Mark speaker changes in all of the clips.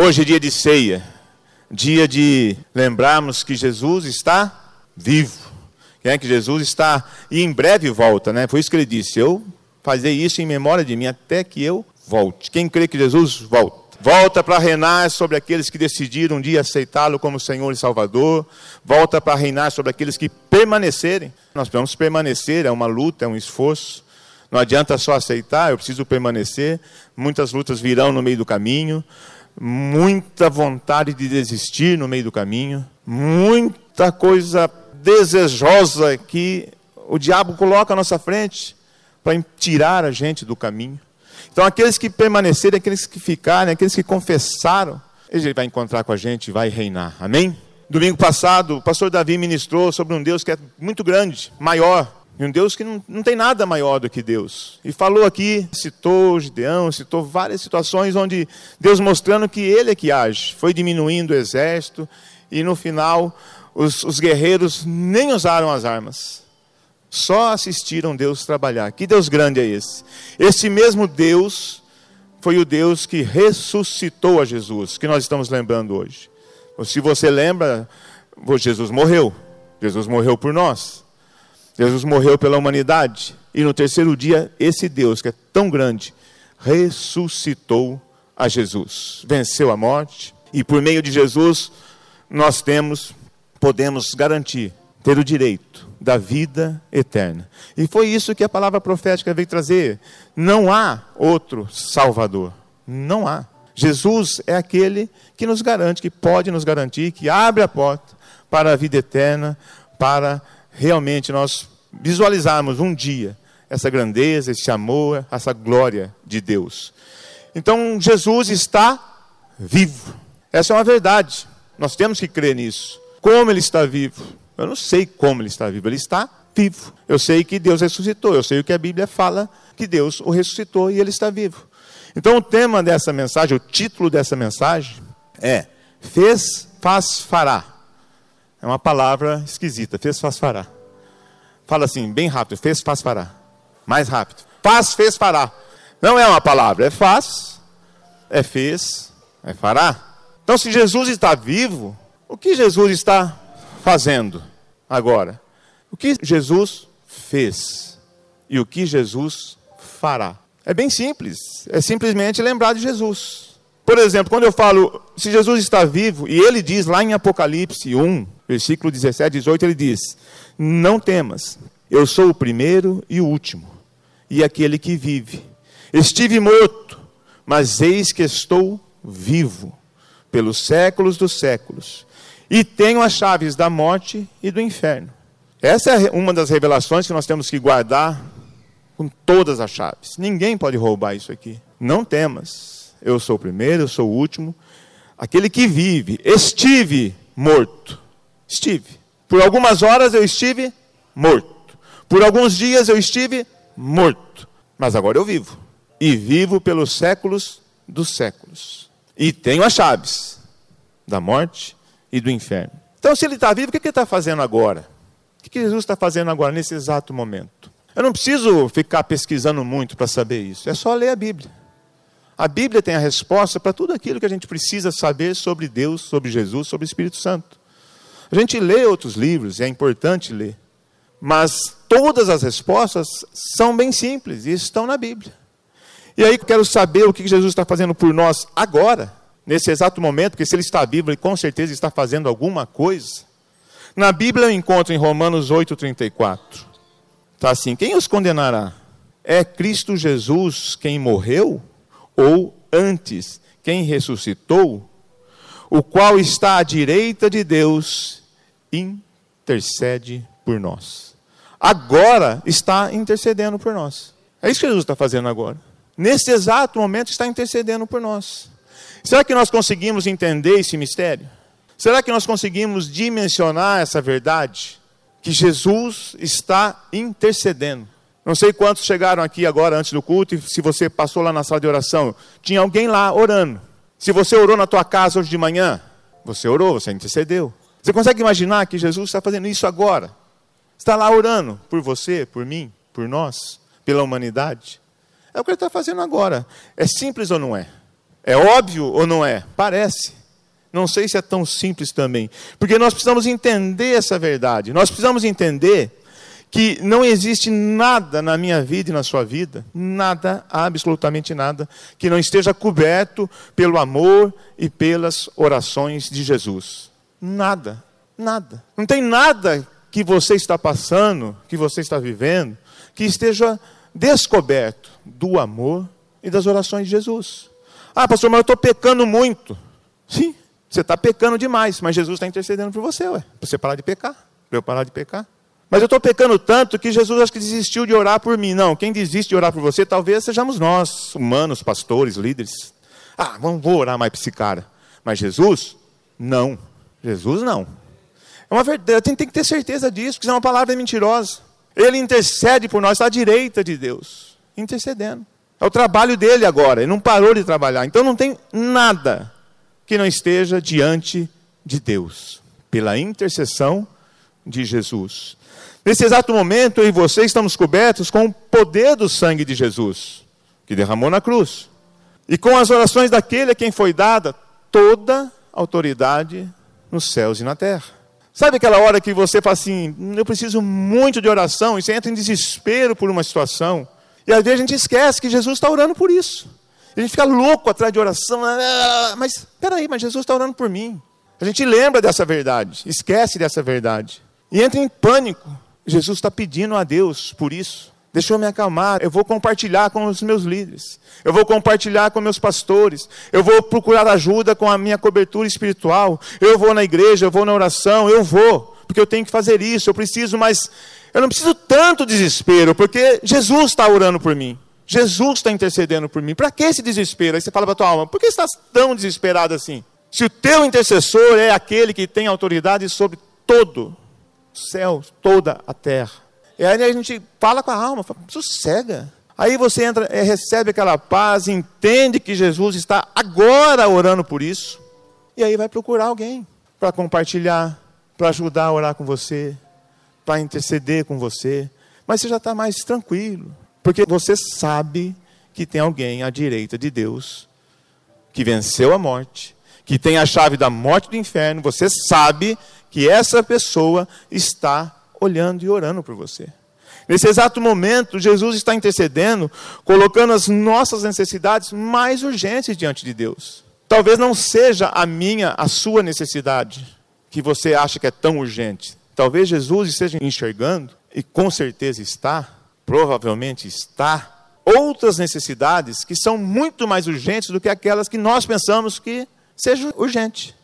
Speaker 1: Hoje é dia de ceia, dia de lembrarmos que Jesus está vivo, é que Jesus está e em breve volta, né? Foi isso que ele disse: Eu fazer isso em memória de mim até que eu volte. Quem crê que Jesus volta? Volta para reinar sobre aqueles que decidiram um dia aceitá-lo como Senhor e Salvador. Volta para reinar sobre aqueles que permanecerem. Nós precisamos permanecer, é uma luta, é um esforço. Não adianta só aceitar, eu preciso permanecer. Muitas lutas virão no meio do caminho, muita vontade de desistir no meio do caminho, muita coisa desejosa que o diabo coloca à nossa frente para tirar a gente do caminho. Então, aqueles que permanecerem, aqueles que ficarem, aqueles que confessaram, ele vai encontrar com a gente e vai reinar. Amém? Domingo passado, o pastor Davi ministrou sobre um Deus que é muito grande, maior, e um Deus que não, não tem nada maior do que Deus. E falou aqui, citou Gideão, citou várias situações onde Deus mostrando que Ele é que age. Foi diminuindo o exército e no final os, os guerreiros nem usaram as armas. Só assistiram Deus trabalhar. Que Deus grande é esse? Esse mesmo Deus foi o Deus que ressuscitou a Jesus, que nós estamos lembrando hoje. Se você lembra, Jesus morreu. Jesus morreu por nós. Jesus morreu pela humanidade. E no terceiro dia, esse Deus, que é tão grande, ressuscitou a Jesus. Venceu a morte. E por meio de Jesus, nós temos, podemos garantir, ter o direito da vida eterna. E foi isso que a palavra profética veio trazer. Não há outro Salvador. Não há. Jesus é aquele que nos garante, que pode nos garantir, que abre a porta para a vida eterna, para realmente nós visualizarmos um dia essa grandeza, esse amor, essa glória de Deus. Então, Jesus está vivo. Essa é uma verdade. Nós temos que crer nisso. Como ele está vivo? Eu não sei como ele está vivo, ele está vivo. Eu sei que Deus ressuscitou, eu sei o que a Bíblia fala, que Deus o ressuscitou e ele está vivo. Então, o tema dessa mensagem, o título dessa mensagem é Fez, faz, fará. É uma palavra esquisita, fez, faz, fará. Fala assim, bem rápido, fez, faz, fará. Mais rápido. Faz, fez, fará. Não é uma palavra, é faz, é fez, é fará. Então, se Jesus está vivo, o que Jesus está fazendo agora? O que Jesus fez e o que Jesus fará? É bem simples, é simplesmente lembrar de Jesus. Por exemplo, quando eu falo, se Jesus está vivo, e ele diz lá em Apocalipse 1, versículo 17, 18, ele diz: Não temas, eu sou o primeiro e o último, e aquele que vive. Estive morto, mas eis que estou vivo, pelos séculos dos séculos, e tenho as chaves da morte e do inferno. Essa é uma das revelações que nós temos que guardar com todas as chaves. Ninguém pode roubar isso aqui. Não temas. Eu sou o primeiro, eu sou o último. Aquele que vive. Estive morto. Estive. Por algumas horas eu estive morto. Por alguns dias eu estive morto. Mas agora eu vivo. E vivo pelos séculos dos séculos. E tenho as chaves da morte e do inferno. Então, se ele está vivo, o que ele está fazendo agora? O que Jesus está fazendo agora, nesse exato momento? Eu não preciso ficar pesquisando muito para saber isso, é só ler a Bíblia. A Bíblia tem a resposta para tudo aquilo que a gente precisa saber sobre Deus, sobre Jesus, sobre o Espírito Santo. A gente lê outros livros, é importante ler, mas todas as respostas são bem simples e estão na Bíblia. E aí eu quero saber o que Jesus está fazendo por nós agora nesse exato momento, porque se ele está vivo, ele com certeza está fazendo alguma coisa. Na Bíblia eu encontro em Romanos 8,34. Está assim: quem os condenará? É Cristo Jesus quem morreu? Ou antes, quem ressuscitou? O qual está à direita de Deus, intercede por nós. Agora está intercedendo por nós. É isso que Jesus está fazendo agora. Nesse exato momento está intercedendo por nós. Será que nós conseguimos entender esse mistério? Será que nós conseguimos dimensionar essa verdade? Que Jesus está intercedendo. Não sei quantos chegaram aqui agora antes do culto e se você passou lá na sala de oração, tinha alguém lá orando. Se você orou na tua casa hoje de manhã, você orou, você intercedeu. Você consegue imaginar que Jesus está fazendo isso agora? Está lá orando por você, por mim, por nós, pela humanidade. É o que ele está fazendo agora. É simples ou não é? É óbvio ou não é? Parece. Não sei se é tão simples também. Porque nós precisamos entender essa verdade. Nós precisamos entender que não existe nada na minha vida e na sua vida, nada, absolutamente nada, que não esteja coberto pelo amor e pelas orações de Jesus. Nada, nada. Não tem nada que você está passando, que você está vivendo, que esteja descoberto do amor e das orações de Jesus. Ah, pastor, mas eu estou pecando muito. Sim, você está pecando demais, mas Jesus está intercedendo por você, ué, para você parar de pecar, para eu parar de pecar. Mas eu estou pecando tanto que Jesus acho que desistiu de orar por mim. Não, quem desiste de orar por você, talvez sejamos nós, humanos, pastores, líderes. Ah, vamos, vou orar mais para esse cara. Mas Jesus, não. Jesus não. É uma verdade, tem, tem que ter certeza disso, porque senão uma palavra é mentirosa. Ele intercede por nós, está à direita de Deus, intercedendo. É o trabalho dele agora, ele não parou de trabalhar. Então não tem nada que não esteja diante de Deus, pela intercessão de Jesus. Nesse exato momento, eu e você estamos cobertos com o poder do sangue de Jesus, que derramou na cruz. E com as orações daquele a quem foi dada toda autoridade nos céus e na terra. Sabe aquela hora que você fala assim, eu preciso muito de oração, e você entra em desespero por uma situação, e às vezes a gente esquece que Jesus está orando por isso. A gente fica louco atrás de oração, ah, mas espera aí, mas Jesus está orando por mim. A gente lembra dessa verdade, esquece dessa verdade, e entra em pânico. Jesus está pedindo a Deus por isso. Deixa eu me acalmar, eu vou compartilhar com os meus líderes, eu vou compartilhar com meus pastores, eu vou procurar ajuda com a minha cobertura espiritual, eu vou na igreja, eu vou na oração, eu vou, porque eu tenho que fazer isso, eu preciso, mas eu não preciso tanto desespero, porque Jesus está orando por mim, Jesus está intercedendo por mim. Para que esse desespero? Aí você fala para a tua alma, por que você está tão desesperado assim? Se o teu intercessor é aquele que tem autoridade sobre todo céu, toda a terra. E aí a gente fala com a alma, fala, sossega. Aí você entra, é, recebe aquela paz, entende que Jesus está agora orando por isso. E aí vai procurar alguém para compartilhar, para ajudar a orar com você, para interceder com você. Mas você já está mais tranquilo, porque você sabe que tem alguém à direita de Deus que venceu a morte, que tem a chave da morte do inferno. Você sabe que essa pessoa está olhando e orando por você. Nesse exato momento, Jesus está intercedendo, colocando as nossas necessidades mais urgentes diante de Deus. Talvez não seja a minha, a sua necessidade, que você acha que é tão urgente. Talvez Jesus esteja enxergando, e com certeza está, provavelmente está, outras necessidades que são muito mais urgentes do que aquelas que nós pensamos que seja urgente.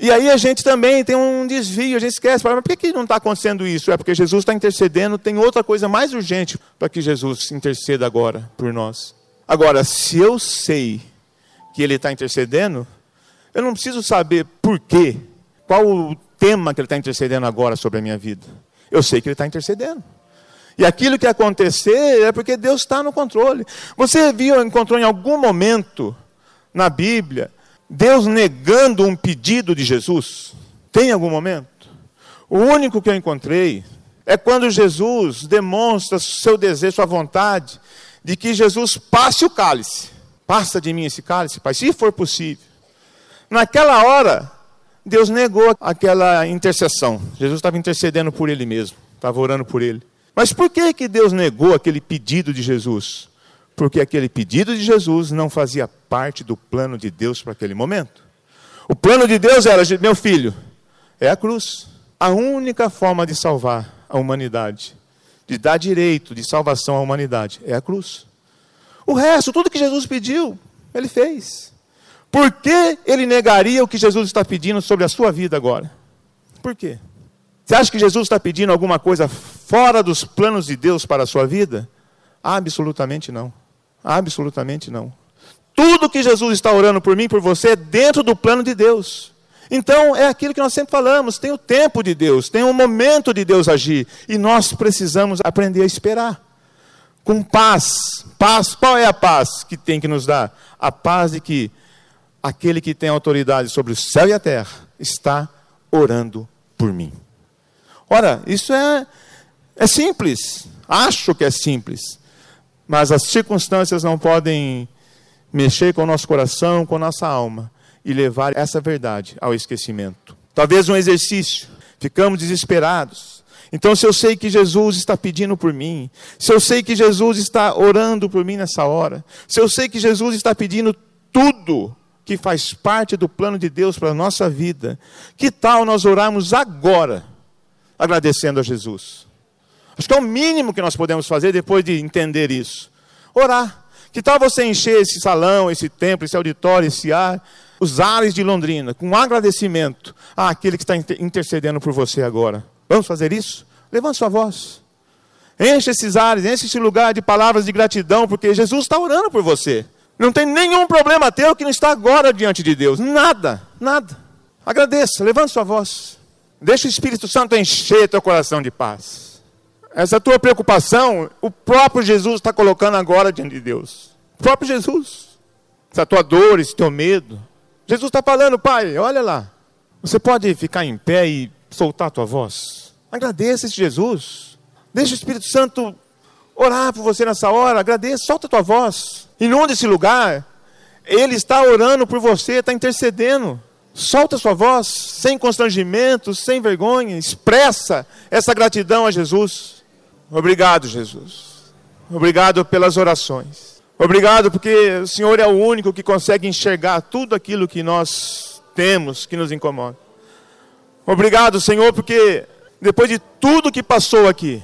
Speaker 1: E aí a gente também tem um desvio, a gente esquece, mas por que, que não está acontecendo isso? É porque Jesus está intercedendo, tem outra coisa mais urgente para que Jesus interceda agora por nós. Agora, se eu sei que Ele está intercedendo, eu não preciso saber por quê, qual o tema que Ele está intercedendo agora sobre a minha vida. Eu sei que Ele está intercedendo. E aquilo que acontecer é porque Deus está no controle. Você viu, encontrou em algum momento na Bíblia Deus negando um pedido de Jesus? Tem algum momento? O único que eu encontrei é quando Jesus demonstra seu desejo, sua vontade, de que Jesus passe o cálice. Passa de mim esse cálice, Pai, se for possível. Naquela hora, Deus negou aquela intercessão. Jesus estava intercedendo por ele mesmo, estava orando por ele. Mas por que, que Deus negou aquele pedido de Jesus? porque aquele pedido de Jesus não fazia parte do plano de Deus para aquele momento. O plano de Deus era: meu filho, é a cruz. A única forma de salvar a humanidade, de dar direito de salvação à humanidade, é a cruz. O resto, tudo que Jesus pediu, ele fez. Por que ele negaria o que Jesus está pedindo sobre a sua vida agora? Por quê? Você acha que Jesus está pedindo alguma coisa fora dos planos de Deus para a sua vida? Absolutamente não. Absolutamente não. Tudo que Jesus está orando por mim, por você, é dentro do plano de Deus. Então, é aquilo que nós sempre falamos: tem o tempo de Deus, tem o momento de Deus agir. E nós precisamos aprender a esperar. Com paz. Paz, qual é a paz que tem que nos dar? A paz de que aquele que tem autoridade sobre o céu e a terra está orando por mim. Ora, isso é, é simples. Acho que é simples mas as circunstâncias não podem mexer com o nosso coração, com a nossa alma e levar essa verdade ao esquecimento. Talvez um exercício, ficamos desesperados. Então, se eu sei que Jesus está pedindo por mim, se eu sei que Jesus está orando por mim nessa hora, se eu sei que Jesus está pedindo tudo que faz parte do plano de Deus para a nossa vida, que tal nós orarmos agora, agradecendo a Jesus? Acho que é o mínimo que nós podemos fazer depois de entender isso. Orar. Que tal você encher esse salão, esse templo, esse auditório, esse ar, os ares de Londrina, com agradecimento àquele que está intercedendo por você agora? Vamos fazer isso? Levante sua voz. Enche esses ares, enche esse lugar de palavras de gratidão, porque Jesus está orando por você. Não tem nenhum problema teu que não está agora diante de Deus. Nada, nada. Agradeça, levante sua voz. Deixa o Espírito Santo encher teu coração de paz. Essa tua preocupação, o próprio Jesus está colocando agora diante de Deus. O próprio Jesus. Essa tua dor, esse teu medo. Jesus está falando, Pai, olha lá. Você pode ficar em pé e soltar a tua voz. Agradeça esse Jesus. Deixa o Espírito Santo orar por você nessa hora. Agradeça, solta a tua voz. Inunda esse lugar. Ele está orando por você, está intercedendo. Solta a sua voz, sem constrangimento, sem vergonha. Expressa essa gratidão a Jesus. Obrigado, Jesus. Obrigado pelas orações. Obrigado porque o Senhor é o único que consegue enxergar tudo aquilo que nós temos que nos incomoda. Obrigado, Senhor, porque depois de tudo que passou aqui,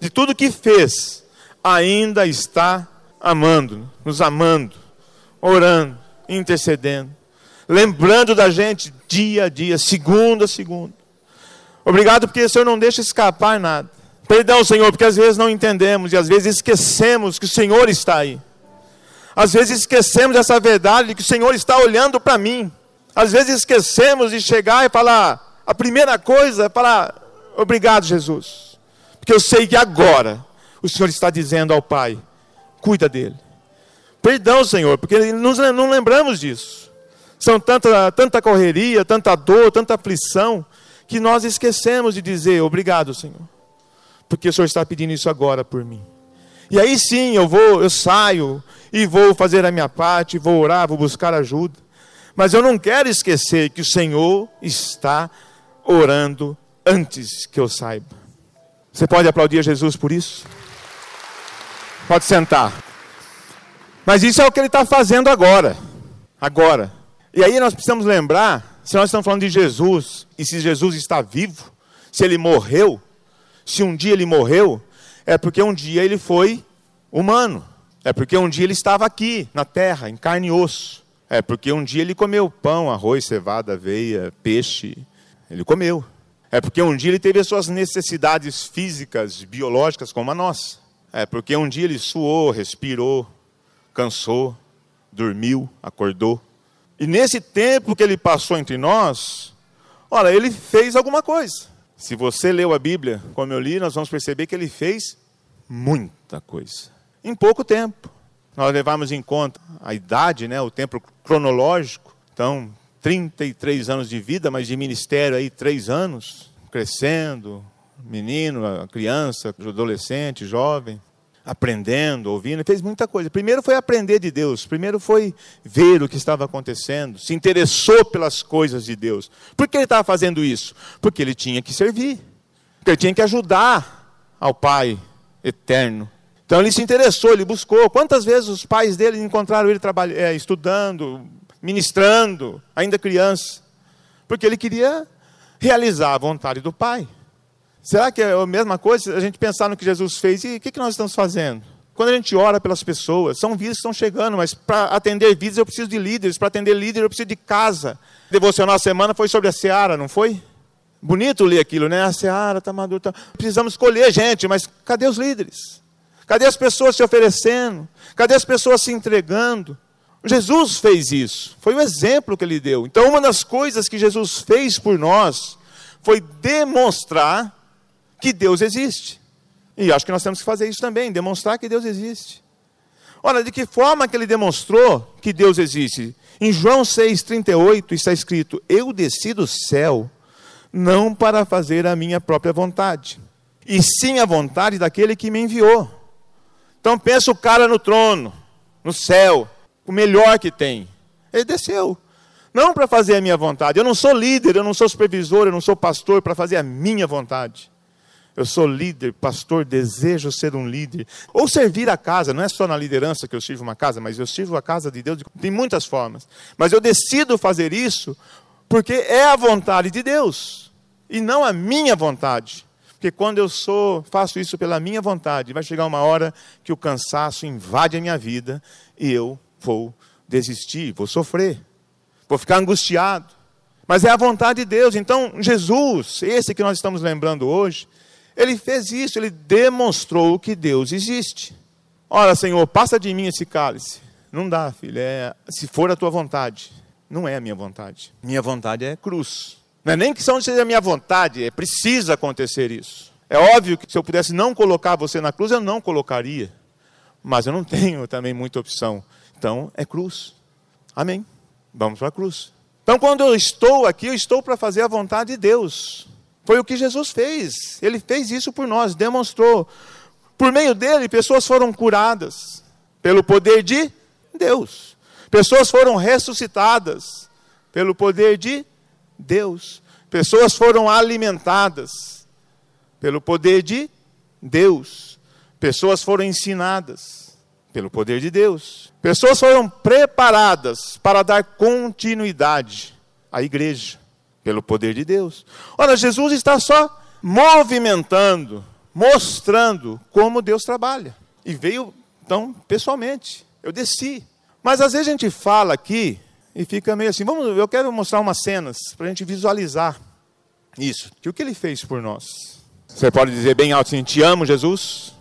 Speaker 1: de tudo que fez, ainda está amando, nos amando, orando, intercedendo, lembrando da gente dia a dia, segundo a segundo. Obrigado porque o Senhor não deixa escapar nada. Perdão, Senhor, porque às vezes não entendemos e às vezes esquecemos que o Senhor está aí. Às vezes esquecemos dessa verdade que o Senhor está olhando para mim. Às vezes esquecemos de chegar e falar, a primeira coisa é falar, obrigado, Jesus. Porque eu sei que agora o Senhor está dizendo ao Pai, cuida dele. Perdão, Senhor, porque nós não lembramos disso. São tanta, tanta correria, tanta dor, tanta aflição, que nós esquecemos de dizer obrigado, Senhor porque o Senhor está pedindo isso agora por mim. E aí sim, eu vou, eu saio e vou fazer a minha parte, vou orar, vou buscar ajuda. Mas eu não quero esquecer que o Senhor está orando antes que eu saiba. Você pode aplaudir Jesus por isso? Pode sentar. Mas isso é o que ele está fazendo agora. Agora. E aí nós precisamos lembrar, se nós estamos falando de Jesus, e se Jesus está vivo, se ele morreu, se um dia ele morreu, é porque um dia ele foi humano. É porque um dia ele estava aqui, na terra, em carne e osso. É porque um dia ele comeu pão, arroz, cevada, aveia, peixe. Ele comeu. É porque um dia ele teve as suas necessidades físicas, biológicas, como a nossa. É porque um dia ele suou, respirou, cansou, dormiu, acordou. E nesse tempo que ele passou entre nós, olha, ele fez alguma coisa. Se você leu a Bíblia como eu li, nós vamos perceber que ele fez muita coisa. Em pouco tempo. Nós levamos em conta a idade, né, o tempo cronológico. Então, 33 anos de vida, mas de ministério aí 3 anos, crescendo, menino, criança, adolescente, jovem aprendendo, ouvindo, fez muita coisa. Primeiro foi aprender de Deus, primeiro foi ver o que estava acontecendo, se interessou pelas coisas de Deus. Por que ele estava fazendo isso? Porque ele tinha que servir, porque ele tinha que ajudar ao Pai eterno. Então ele se interessou, ele buscou. Quantas vezes os pais dele encontraram ele é, estudando, ministrando, ainda criança? Porque ele queria realizar a vontade do Pai. Será que é a mesma coisa a gente pensar no que Jesus fez? E o que, nós estamos fazendo? Quando a gente ora pelas pessoas, são vidas que estão chegando, mas para atender vidas eu preciso de líderes, para atender líderes eu preciso de casa. A devocional semana foi sobre a seara, não foi? Bonito ler aquilo, né? A seara está madura. Tá... Precisamos escolher gente, mas cadê os líderes? Cadê as pessoas se oferecendo? Cadê as pessoas se entregando? Jesus fez isso, foi o exemplo que ele deu. Então, uma das coisas que Jesus fez por nós foi demonstrar que Deus existe. E acho que nós temos que fazer isso também, demonstrar que Deus existe. Olha, de que forma que ele demonstrou que Deus existe? Em João 6,38 está escrito: Eu desci do céu, não para fazer a minha própria vontade, e sim a vontade daquele que me enviou. Então pensa o cara no trono, no céu, o melhor que tem. Ele desceu. Não para fazer a minha vontade. Eu não sou líder, eu não sou supervisor, eu não sou pastor para fazer a minha vontade. Eu sou líder, pastor, desejo ser um líder. Ou servir a casa, não é só na liderança que eu sirvo uma casa, mas eu sirvo a casa de Deus de muitas formas. Mas eu decido fazer isso porque é a vontade de Deus e não a minha vontade. Porque quando eu sou, faço isso pela minha vontade, vai chegar uma hora que o cansaço invade a minha vida e eu vou desistir, vou sofrer, vou ficar angustiado. Mas é a vontade de Deus. Então, Jesus, esse que nós estamos lembrando hoje, ele fez isso, ele demonstrou que Deus existe. Ora, Senhor, passa de mim esse cálice. Não dá, filho, é, se for a tua vontade. Não é a minha vontade. Minha vontade é cruz. Não é nem que seja a minha vontade, é precisa acontecer isso. É óbvio que se eu pudesse não colocar você na cruz, eu não colocaria. Mas eu não tenho também muita opção. Então, é cruz. Amém. Vamos para a cruz. Então, quando eu estou aqui, eu estou para fazer a vontade de Deus. Foi o que Jesus fez. Ele fez isso por nós, demonstrou. Por meio dele, pessoas foram curadas pelo poder de Deus. Pessoas foram ressuscitadas pelo poder de Deus. Pessoas foram alimentadas pelo poder de Deus. Pessoas foram ensinadas pelo poder de Deus. Pessoas foram preparadas para dar continuidade à igreja pelo poder de Deus. Ora, Jesus está só movimentando, mostrando como Deus trabalha. E veio, então, pessoalmente. Eu desci. Mas às vezes a gente fala aqui e fica meio assim, vamos, eu quero mostrar umas cenas para a gente visualizar isso. Que o que ele fez por nós? Você pode dizer bem alto assim, te amo, Jesus.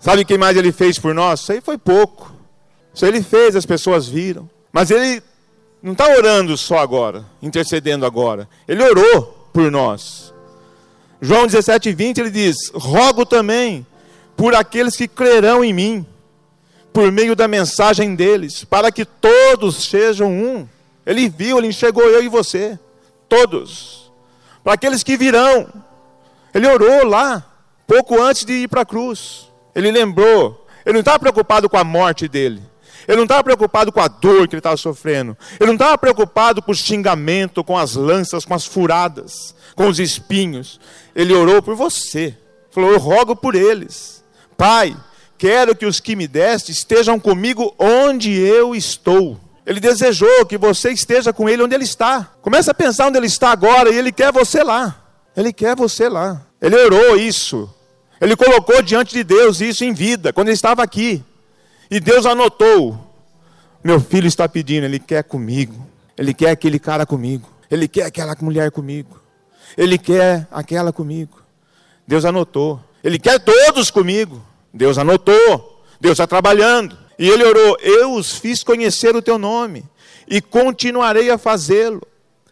Speaker 1: Sabe o que mais ele fez por nós? Isso aí foi pouco. Isso ele fez, as pessoas viram. Mas ele não está orando só agora, intercedendo agora. Ele orou por nós. João 17, 20, ele diz: Rogo também por aqueles que crerão em mim, por meio da mensagem deles, para que todos sejam um. Ele viu, ele enxergou eu e você, todos. Para aqueles que virão, ele orou lá, pouco antes de ir para a cruz. Ele lembrou, ele não estava preocupado com a morte dele. Ele não estava preocupado com a dor que ele estava sofrendo. Ele não estava preocupado com o xingamento, com as lanças, com as furadas, com os espinhos. Ele orou por você. Falou: Eu rogo por eles. Pai, quero que os que me deste estejam comigo onde eu estou. Ele desejou que você esteja com ele onde ele está. Começa a pensar onde ele está agora e ele quer você lá. Ele quer você lá. Ele orou isso. Ele colocou diante de Deus isso em vida, quando ele estava aqui. E Deus anotou: meu filho está pedindo, ele quer comigo. Ele quer aquele cara comigo. Ele quer aquela mulher comigo. Ele quer aquela comigo. Deus anotou. Ele quer todos comigo. Deus anotou. Deus está trabalhando. E ele orou: Eu os fiz conhecer o teu nome e continuarei a fazê-lo,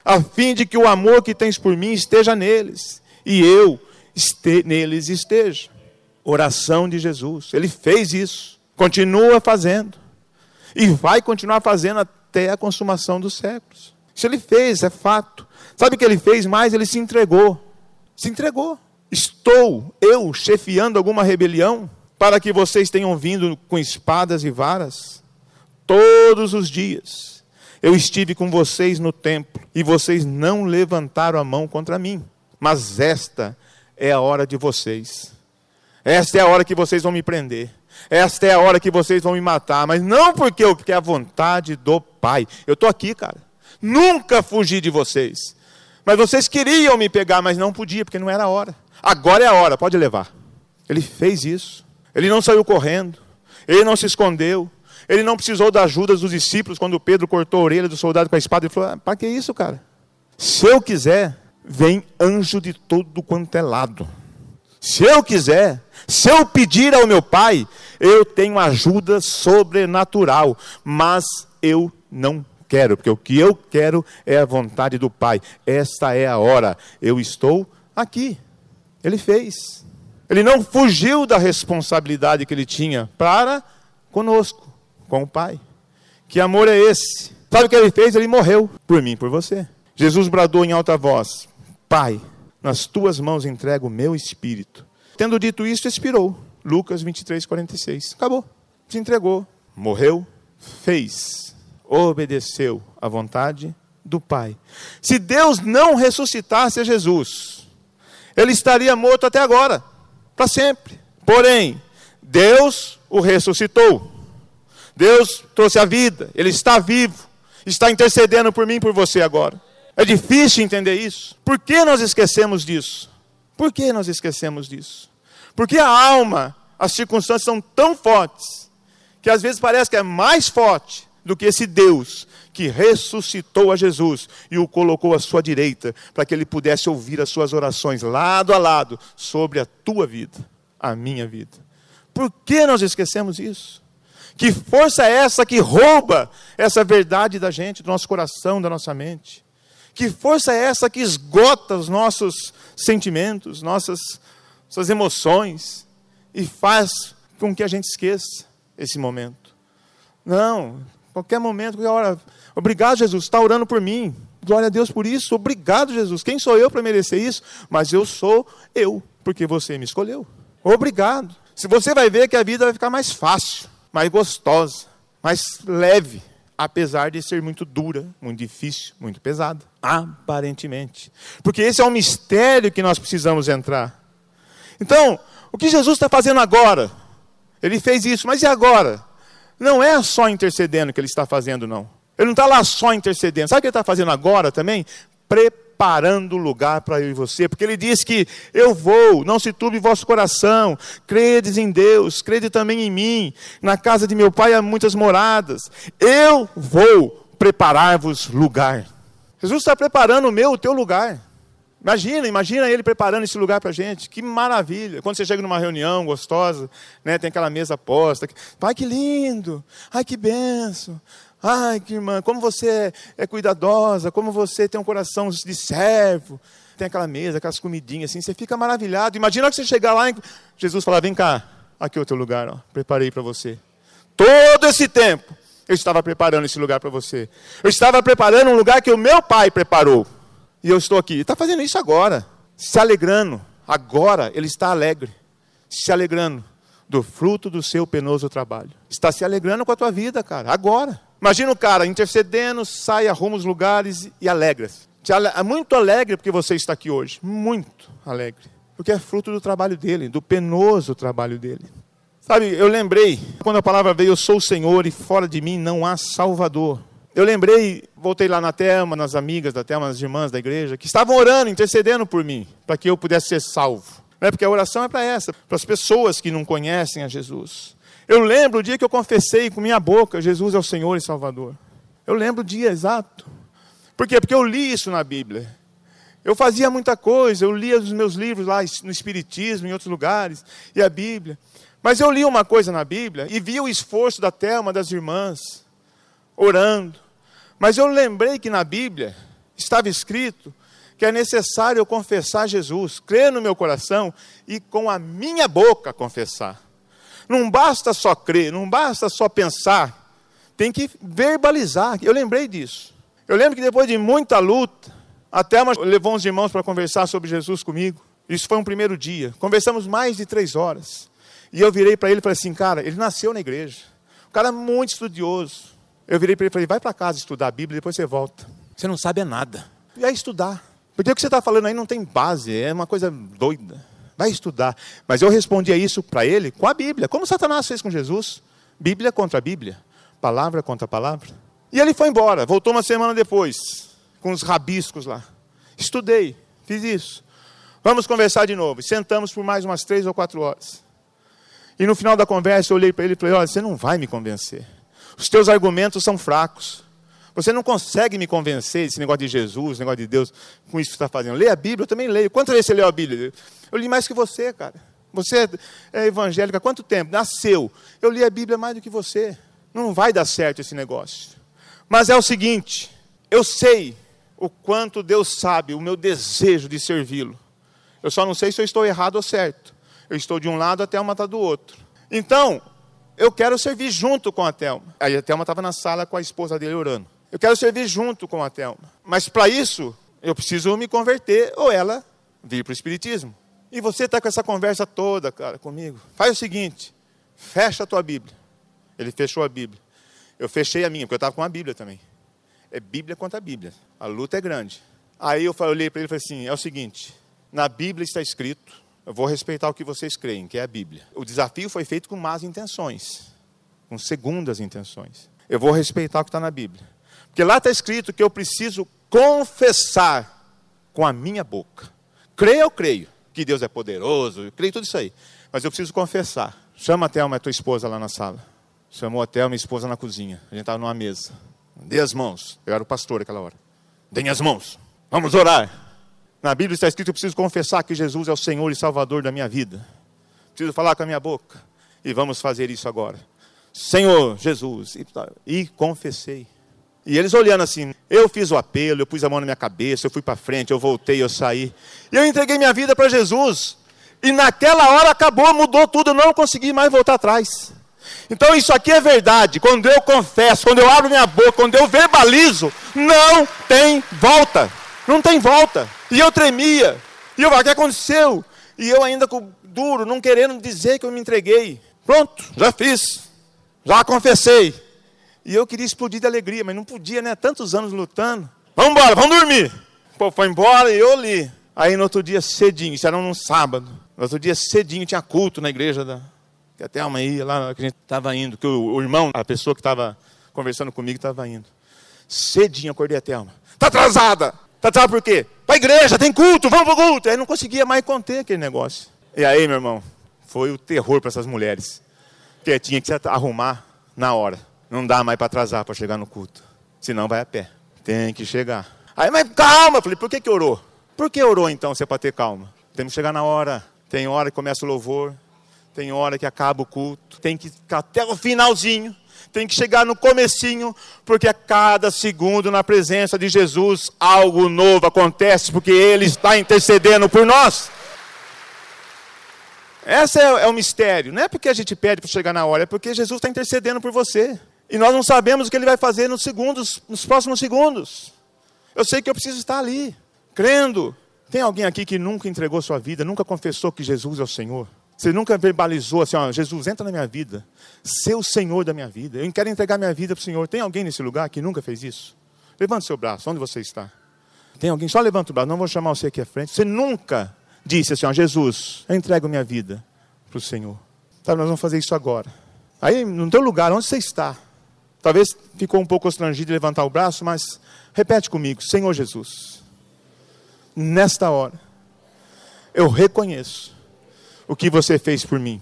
Speaker 1: a fim de que o amor que tens por mim esteja neles e eu este, neles esteja. Oração de Jesus. Ele fez isso. Continua fazendo. E vai continuar fazendo até a consumação dos séculos. Isso ele fez, é fato. Sabe o que ele fez mais? Ele se entregou. Se entregou. Estou eu chefiando alguma rebelião para que vocês tenham vindo com espadas e varas? Todos os dias eu estive com vocês no templo e vocês não levantaram a mão contra mim. Mas esta é a hora de vocês. Esta é a hora que vocês vão me prender. Esta é a hora que vocês vão me matar, mas não porque eu quero a vontade do Pai. Eu estou aqui, cara. Nunca fugi de vocês. Mas vocês queriam me pegar, mas não podia, porque não era a hora. Agora é a hora, pode levar. Ele fez isso. Ele não saiu correndo. Ele não se escondeu. Ele não precisou da ajuda dos discípulos quando Pedro cortou a orelha do soldado com a espada. Ele falou: ah, para que isso, cara? Se eu quiser, vem anjo de todo quanto é lado. Se eu quiser, se eu pedir ao meu pai, eu tenho ajuda sobrenatural, mas eu não quero, porque o que eu quero é a vontade do Pai. Esta é a hora. Eu estou aqui. Ele fez. Ele não fugiu da responsabilidade que ele tinha para conosco, com o Pai. Que amor é esse? Sabe o que ele fez? Ele morreu por mim, por você. Jesus bradou em alta voz: Pai, nas tuas mãos entrego o meu espírito. Tendo dito isso, expirou. Lucas 23, 46. Acabou. Se entregou. Morreu. Fez. obedeceu à vontade do Pai. Se Deus não ressuscitasse a Jesus, ele estaria morto até agora, para sempre. Porém, Deus o ressuscitou. Deus trouxe a vida, ele está vivo, está intercedendo por mim e por você agora. É difícil entender isso. Por que nós esquecemos disso? Por que nós esquecemos disso? Porque a alma, as circunstâncias são tão fortes que às vezes parece que é mais forte do que esse Deus que ressuscitou a Jesus e o colocou à sua direita para que ele pudesse ouvir as suas orações lado a lado sobre a tua vida, a minha vida. Por que nós esquecemos isso? Que força é essa que rouba essa verdade da gente, do nosso coração, da nossa mente? Que força é essa que esgota os nossos sentimentos, nossas, nossas emoções e faz com que a gente esqueça esse momento? Não, qualquer momento, qualquer hora. Obrigado, Jesus, está orando por mim. Glória a Deus por isso. Obrigado, Jesus. Quem sou eu para merecer isso? Mas eu sou eu, porque você me escolheu. Obrigado. Se você vai ver que a vida vai ficar mais fácil mais gostosa, mais leve, apesar de ser muito dura, muito difícil, muito pesada, aparentemente. Porque esse é um mistério que nós precisamos entrar. Então, o que Jesus está fazendo agora? Ele fez isso, mas e agora? Não é só intercedendo que ele está fazendo, não. Ele não está lá só intercedendo. Sabe o que ele está fazendo agora também? Preparando preparando o lugar para eu e você, porque ele diz que eu vou, não se turbe vosso coração, credes em Deus, crede também em mim, na casa de meu pai há muitas moradas, eu vou preparar-vos lugar. Jesus está preparando o meu, o teu lugar. Imagina, imagina ele preparando esse lugar para a gente. Que maravilha. Quando você chega numa reunião gostosa, né, tem aquela mesa posta. Pai, que lindo. Ai, que benção. Ai, que irmã, como você é cuidadosa, como você tem um coração de servo. Tem aquela mesa, aquelas comidinhas assim, você fica maravilhado. Imagina que você chegar lá e Jesus falar: Vem cá, aqui é o teu lugar, ó, preparei para você. Todo esse tempo eu estava preparando esse lugar para você. Eu estava preparando um lugar que o meu pai preparou. E eu estou aqui. Está fazendo isso agora, se alegrando. Agora ele está alegre, se alegrando do fruto do seu penoso trabalho. Está se alegrando com a tua vida, cara, agora. Imagina o cara intercedendo, sai, arruma os lugares e alegra-se. É muito alegre porque você está aqui hoje. Muito alegre. Porque é fruto do trabalho dele, do penoso trabalho dele. Sabe, eu lembrei, quando a palavra veio, eu sou o Senhor e fora de mim não há Salvador. Eu lembrei, voltei lá na Telma, nas amigas da Telma, nas irmãs da igreja, que estavam orando, intercedendo por mim, para que eu pudesse ser salvo. Não é porque a oração é para essa, para as pessoas que não conhecem a Jesus. Eu lembro o dia que eu confessei com minha boca: Jesus é o Senhor e Salvador. Eu lembro o dia exato. Por quê? Porque eu li isso na Bíblia. Eu fazia muita coisa, eu lia os meus livros lá no Espiritismo, em outros lugares, e a Bíblia. Mas eu li uma coisa na Bíblia e vi o esforço da Telma, das irmãs, orando. Mas eu lembrei que na Bíblia estava escrito que é necessário eu confessar Jesus, crer no meu coração e com a minha boca confessar. Não basta só crer, não basta só pensar, tem que verbalizar. Eu lembrei disso. Eu lembro que depois de muita luta, a Thelma levou uns irmãos para conversar sobre Jesus comigo. Isso foi um primeiro dia. Conversamos mais de três horas. E eu virei para ele e falei assim, cara, ele nasceu na igreja. Um cara muito estudioso. Eu virei para ele e falei, vai para casa estudar a Bíblia, depois você volta. Você não sabe é nada. E aí estudar. Porque o que você está falando aí não tem base, é uma coisa doida vai estudar. Mas eu respondia isso para ele com a Bíblia, como Satanás fez com Jesus. Bíblia contra Bíblia, palavra contra palavra. E ele foi embora, voltou uma semana depois, com os rabiscos lá. Estudei, fiz isso. Vamos conversar de novo. Sentamos por mais umas três ou quatro horas. E no final da conversa eu olhei para ele e falei: Olha, você não vai me convencer. Os teus argumentos são fracos. Você não consegue me convencer desse negócio de Jesus, negócio de Deus, com isso que você está fazendo. Lê a Bíblia, eu também leio. Quantas vezes você leu a Bíblia? Eu li mais que você, cara. Você é evangélica há quanto tempo? Nasceu. Eu li a Bíblia mais do que você. Não vai dar certo esse negócio. Mas é o seguinte: eu sei o quanto Deus sabe o meu desejo de servi-lo. Eu só não sei se eu estou errado ou certo. Eu estou de um lado até uma está do outro. Então, eu quero servir junto com a Thelma. Aí a Thelma estava na sala com a esposa dele orando. Eu quero servir junto com a Thelma. Mas para isso, eu preciso me converter ou ela vir para o Espiritismo. E você está com essa conversa toda, cara, comigo. Faz o seguinte: fecha a tua Bíblia. Ele fechou a Bíblia. Eu fechei a minha, porque eu estava com a Bíblia também. É Bíblia contra a Bíblia. A luta é grande. Aí eu olhei para ele e falei assim: é o seguinte, na Bíblia está escrito, eu vou respeitar o que vocês creem, que é a Bíblia. O desafio foi feito com más intenções, com segundas intenções. Eu vou respeitar o que está na Bíblia. Porque lá está escrito que eu preciso confessar com a minha boca. Creio, eu creio que Deus é poderoso, eu creio tudo isso aí. Mas eu preciso confessar. Chama a Thelma, a tua esposa, lá na sala. Chamou a Thelma, minha esposa, na cozinha. A gente estava numa mesa. Dê as mãos. Eu era o pastor naquela hora. Dê as mãos. Vamos orar. Na Bíblia está escrito: eu preciso confessar que Jesus é o Senhor e Salvador da minha vida. Preciso falar com a minha boca. E vamos fazer isso agora. Senhor Jesus. E, e confessei. E eles olhando assim, eu fiz o apelo, eu pus a mão na minha cabeça, eu fui para frente, eu voltei, eu saí. E eu entreguei minha vida para Jesus. E naquela hora acabou, mudou tudo, eu não consegui mais voltar atrás. Então isso aqui é verdade. Quando eu confesso, quando eu abro minha boca, quando eu verbalizo, não tem volta. Não tem volta. E eu tremia. E eu, o que aconteceu? E eu ainda com duro, não querendo dizer que eu me entreguei. Pronto, já fiz. Já confessei. E eu queria explodir de alegria, mas não podia, né? Tantos anos lutando. Vamos embora, vamos dormir. Pô, foi embora e eu li. Aí no outro dia cedinho, isso era num sábado. No outro dia cedinho tinha culto na igreja da. Que até uma ia lá, que a gente estava indo, que o, o, irmão, a pessoa que estava conversando comigo, estava indo. Cedinho acordei a Thelma. Está atrasada! Está atrasada por quê? Para a igreja, tem culto, vamos para o culto. Aí não conseguia mais conter aquele negócio. E aí, meu irmão, foi o terror para essas mulheres. Porque tinha que se arrumar na hora. Não dá mais para atrasar para chegar no culto. Senão vai a pé. Tem que chegar. Aí, mas calma. Falei, por que, que orou? Por que orou então se é para ter calma? Temos que chegar na hora. Tem hora que começa o louvor. Tem hora que acaba o culto. Tem que ficar até o finalzinho. Tem que chegar no comecinho, porque a cada segundo na presença de Jesus algo novo acontece, porque Ele está intercedendo por nós. Esse é, é o mistério. Não é porque a gente pede para chegar na hora, é porque Jesus está intercedendo por você. E nós não sabemos o que ele vai fazer nos segundos, nos próximos segundos. Eu sei que eu preciso estar ali, crendo. Tem alguém aqui que nunca entregou sua vida, nunca confessou que Jesus é o Senhor? Você nunca verbalizou assim, ó, Jesus, entra na minha vida, ser o Senhor da minha vida. Eu quero entregar minha vida para o Senhor. Tem alguém nesse lugar que nunca fez isso? Levante seu braço, onde você está? Tem alguém? Só levanta o braço, não vou chamar você aqui à frente. Você nunca disse assim, ó, Jesus, eu entrego minha vida para o Senhor. Tá, nós vamos fazer isso agora. Aí, no teu lugar, onde você está? Talvez ficou um pouco constrangido de levantar o braço, mas repete comigo: Senhor Jesus, nesta hora, eu reconheço o que você fez por mim.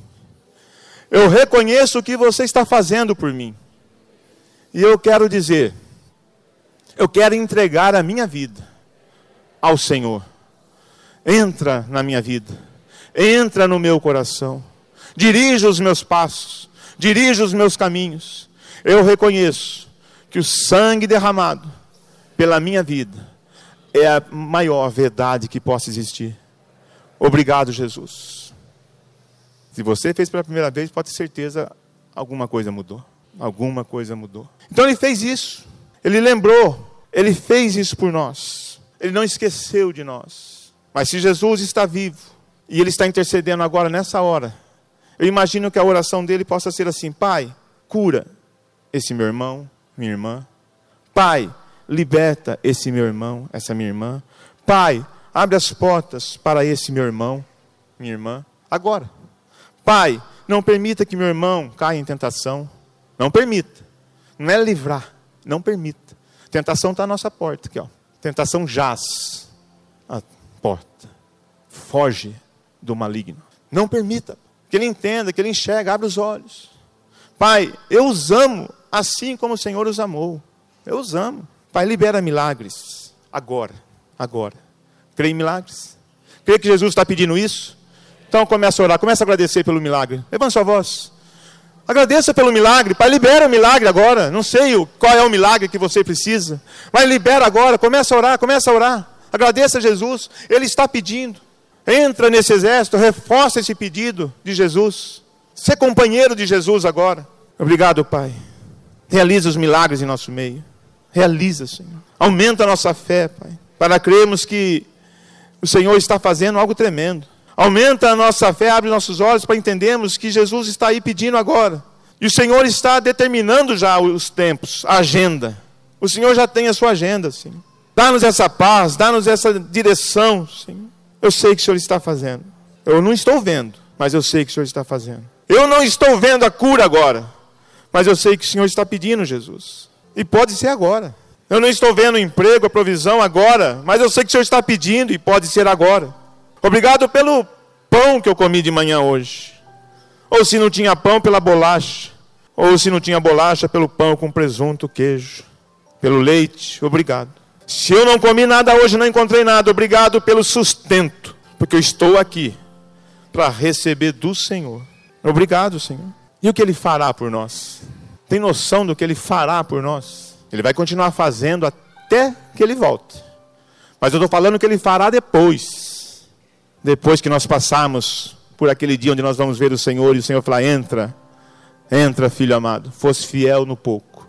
Speaker 1: Eu reconheço o que você está fazendo por mim. E eu quero dizer, eu quero entregar a minha vida ao Senhor. Entra na minha vida, entra no meu coração, dirija os meus passos, dirija os meus caminhos eu reconheço que o sangue derramado pela minha vida é a maior verdade que possa existir. Obrigado, Jesus. Se você fez pela primeira vez, pode ter certeza alguma coisa mudou. Alguma coisa mudou. Então ele fez isso. Ele lembrou. Ele fez isso por nós. Ele não esqueceu de nós. Mas se Jesus está vivo e ele está intercedendo agora nessa hora, eu imagino que a oração dele possa ser assim: Pai, cura esse meu irmão, minha irmã. Pai, liberta esse meu irmão, essa minha irmã. Pai, abre as portas para esse meu irmão, minha irmã, agora. Pai, não permita que meu irmão caia em tentação. Não permita. Não é livrar, não permita. Tentação está à nossa porta aqui, ó. Tentação jaz a porta. Foge do maligno. Não permita. Que ele entenda, que ele enxergue, abre os olhos. Pai, eu os amo assim como o Senhor os amou. Eu os amo. Pai, libera milagres. Agora. Agora. Crê em milagres? Crê que Jesus está pedindo isso? Então começa a orar, começa a agradecer pelo milagre. Levanta sua voz. Agradeça pelo milagre. Pai, libera o milagre agora. Não sei qual é o milagre que você precisa. Mas libera agora. Começa a orar, começa a orar. Agradeça a Jesus. Ele está pedindo. Entra nesse exército, reforça esse pedido de Jesus. Ser companheiro de Jesus agora. Obrigado, Pai. Realiza os milagres em nosso meio. Realiza, Senhor. Aumenta a nossa fé, Pai, para crermos que o Senhor está fazendo algo tremendo. Aumenta a nossa fé, abre nossos olhos para entendermos que Jesus está aí pedindo agora. E o Senhor está determinando já os tempos, a agenda. O Senhor já tem a sua agenda, Senhor. Dá-nos essa paz, dá-nos essa direção, Senhor. Eu sei que o Senhor está fazendo. Eu não estou vendo, mas eu sei que o Senhor está fazendo. Eu não estou vendo a cura agora, mas eu sei que o Senhor está pedindo, Jesus. E pode ser agora. Eu não estou vendo o emprego, a provisão agora, mas eu sei que o Senhor está pedindo e pode ser agora. Obrigado pelo pão que eu comi de manhã hoje. Ou se não tinha pão, pela bolacha. Ou se não tinha bolacha, pelo pão com presunto, queijo. Pelo leite, obrigado. Se eu não comi nada hoje, não encontrei nada, obrigado pelo sustento. Porque eu estou aqui para receber do Senhor. Obrigado, Senhor. E o que Ele fará por nós? Tem noção do que Ele fará por nós? Ele vai continuar fazendo até que Ele volte. Mas eu estou falando que Ele fará depois. Depois que nós passarmos por aquele dia onde nós vamos ver o Senhor e o Senhor falar: entra, entra, filho amado, fosse fiel no pouco,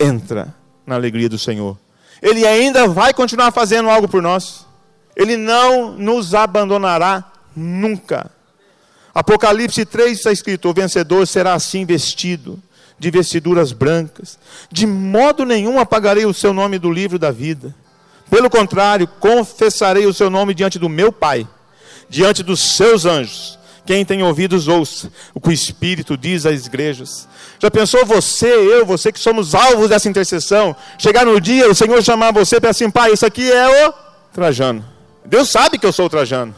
Speaker 1: entra na alegria do Senhor. Ele ainda vai continuar fazendo algo por nós. Ele não nos abandonará nunca. Apocalipse 3 está escrito: o vencedor será assim vestido, de vestiduras brancas. De modo nenhum apagarei o seu nome do livro da vida. Pelo contrário, confessarei o seu nome diante do meu Pai, diante dos seus anjos. Quem tem ouvidos, ouça o que o Espírito diz às igrejas. Já pensou você, eu, você que somos alvos dessa intercessão? Chegar no dia, o Senhor chamar você para assim, pai, isso aqui é o Trajano. Deus sabe que eu sou o Trajano.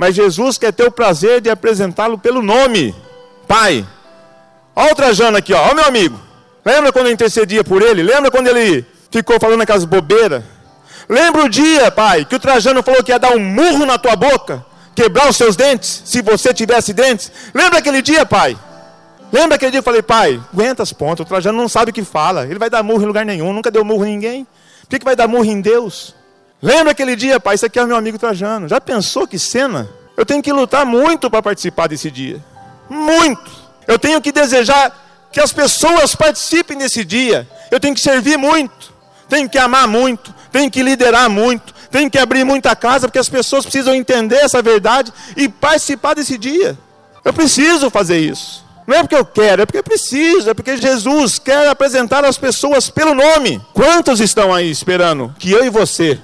Speaker 1: Mas Jesus quer ter o prazer de apresentá-lo pelo nome. Pai, olha o Trajano aqui, ó, ó meu amigo. Lembra quando eu intercedia por ele? Lembra quando ele ficou falando aquelas bobeiras? Lembra o dia, pai, que o Trajano falou que ia dar um murro na tua boca, quebrar os seus dentes, se você tivesse dentes? Lembra aquele dia, pai? Lembra aquele dia que eu falei, pai, aguenta as pontas, o Trajano não sabe o que fala, ele vai dar murro em lugar nenhum, nunca deu murro em ninguém. Por que, que vai dar murro em Deus? Lembra aquele dia, pai? Isso aqui é o meu amigo Trajano. Já pensou que cena? Eu tenho que lutar muito para participar desse dia. Muito. Eu tenho que desejar que as pessoas participem desse dia. Eu tenho que servir muito. Tenho que amar muito. Tenho que liderar muito. Tenho que abrir muita casa, porque as pessoas precisam entender essa verdade e participar desse dia. Eu preciso fazer isso. Não é porque eu quero, é porque eu preciso, é porque Jesus quer apresentar as pessoas pelo nome. Quantos estão aí esperando que eu e você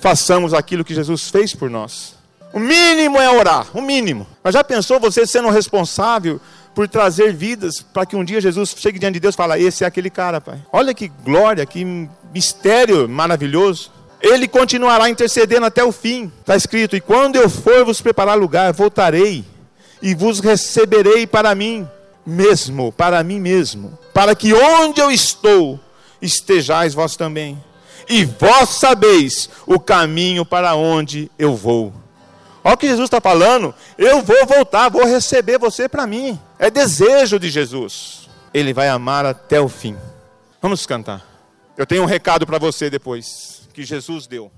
Speaker 1: façamos aquilo que Jesus fez por nós. O mínimo é orar, o mínimo. Mas já pensou você sendo responsável por trazer vidas para que um dia Jesus chegue diante de Deus e fale: Esse é aquele cara, Pai. Olha que glória, que mistério maravilhoso. Ele continuará intercedendo até o fim. Está escrito: E quando eu for vos preparar lugar, voltarei e vos receberei para mim mesmo, para mim mesmo, para que onde eu estou estejais vós também e vós sabeis o caminho para onde eu vou. Olha o que Jesus está falando. Eu vou voltar, vou receber você para mim. É desejo de Jesus. Ele vai amar até o fim. Vamos cantar. Eu tenho um recado para você depois que Jesus deu.